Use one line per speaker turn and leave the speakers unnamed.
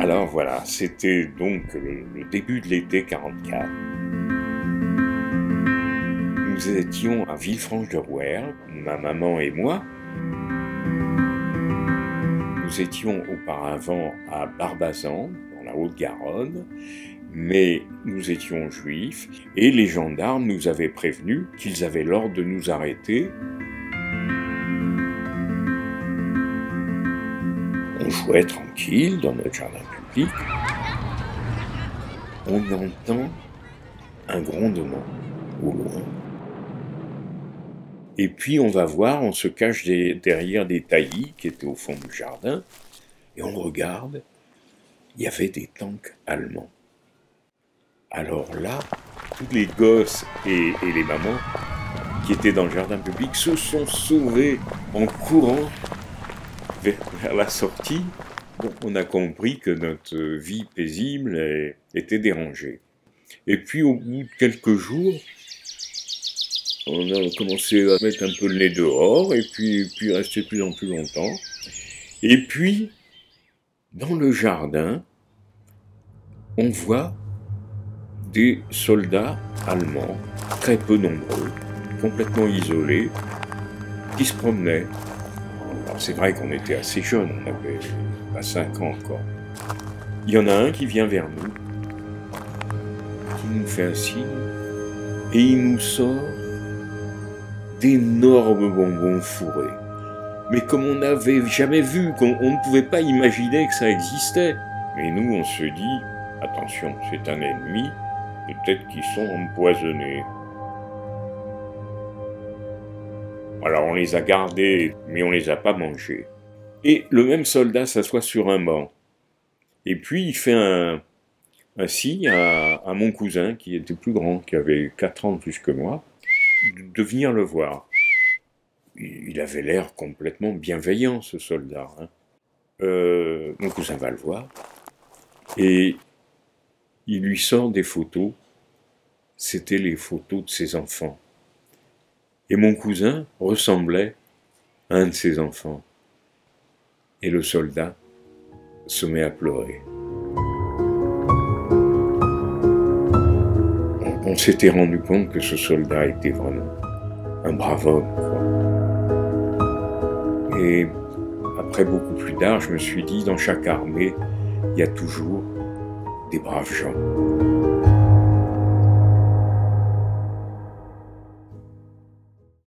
Alors voilà, c'était donc le, début de l'été 44. Nous étions à Villefranche-de-Rouergue, ma maman et moi. Nous étions auparavant à Barbazan, dans la Haute-Garonne, mais nous étions juifs et les gendarmes nous avaient prévenus qu'ils avaient l'ordre de nous arrêter. On jouait tranquille dans notre jardin public. On entend un grondement au loin. Et puis on va voir, on se cache derrière des taillis qui étaient au fond du jardin, et on regarde, il y avait des tanks allemands. Alors là, tous les gosses et, et les mamans qui étaient dans le jardin public se sont sauvés en courant vers, la sortie. On a compris que notre vie paisible était dérangée. Et puis au bout de quelques jours, on a commencé à mettre un peu le nez dehors et puis, puis rester plus en plus longtemps. Et puis, dans le jardin, on voit des soldats allemands, très peu nombreux, complètement isolés, qui se promenaient. Alors, c'est vrai qu'on était assez jeunes, on avait pas 5 ans encore. Il y en a un qui vient vers nous, qui nous fait un signe, et il nous sort d'énormes bonbons fourrés. Mais comme on n'avait jamais vu, qu'on on ne pouvait pas imaginer que ça existait. Mais nous, on se dit, attention, c'est un ennemi, peut-être qu'ils sont empoisonnés. Alors on les a gardés, mais on les a pas mangés. Et le même soldat s'assoit sur un banc. Et puis il fait un, signe à, mon cousin, qui était plus grand, qui avait 4 ans plus que moi, de- venir le voir. Il il avait l'air complètement bienveillant, ce soldat. hein. Euh, mon cousin va le voir. Et il lui sort des photos. C'était les photos de ses enfants. Et mon cousin ressemblait à un de ses enfants. Et le soldat se met à pleurer. On, s'était rendu compte que ce soldat était vraiment un brave homme. Et après beaucoup plus tard, je me suis dit, dans chaque armée, il y a toujours des braves gens.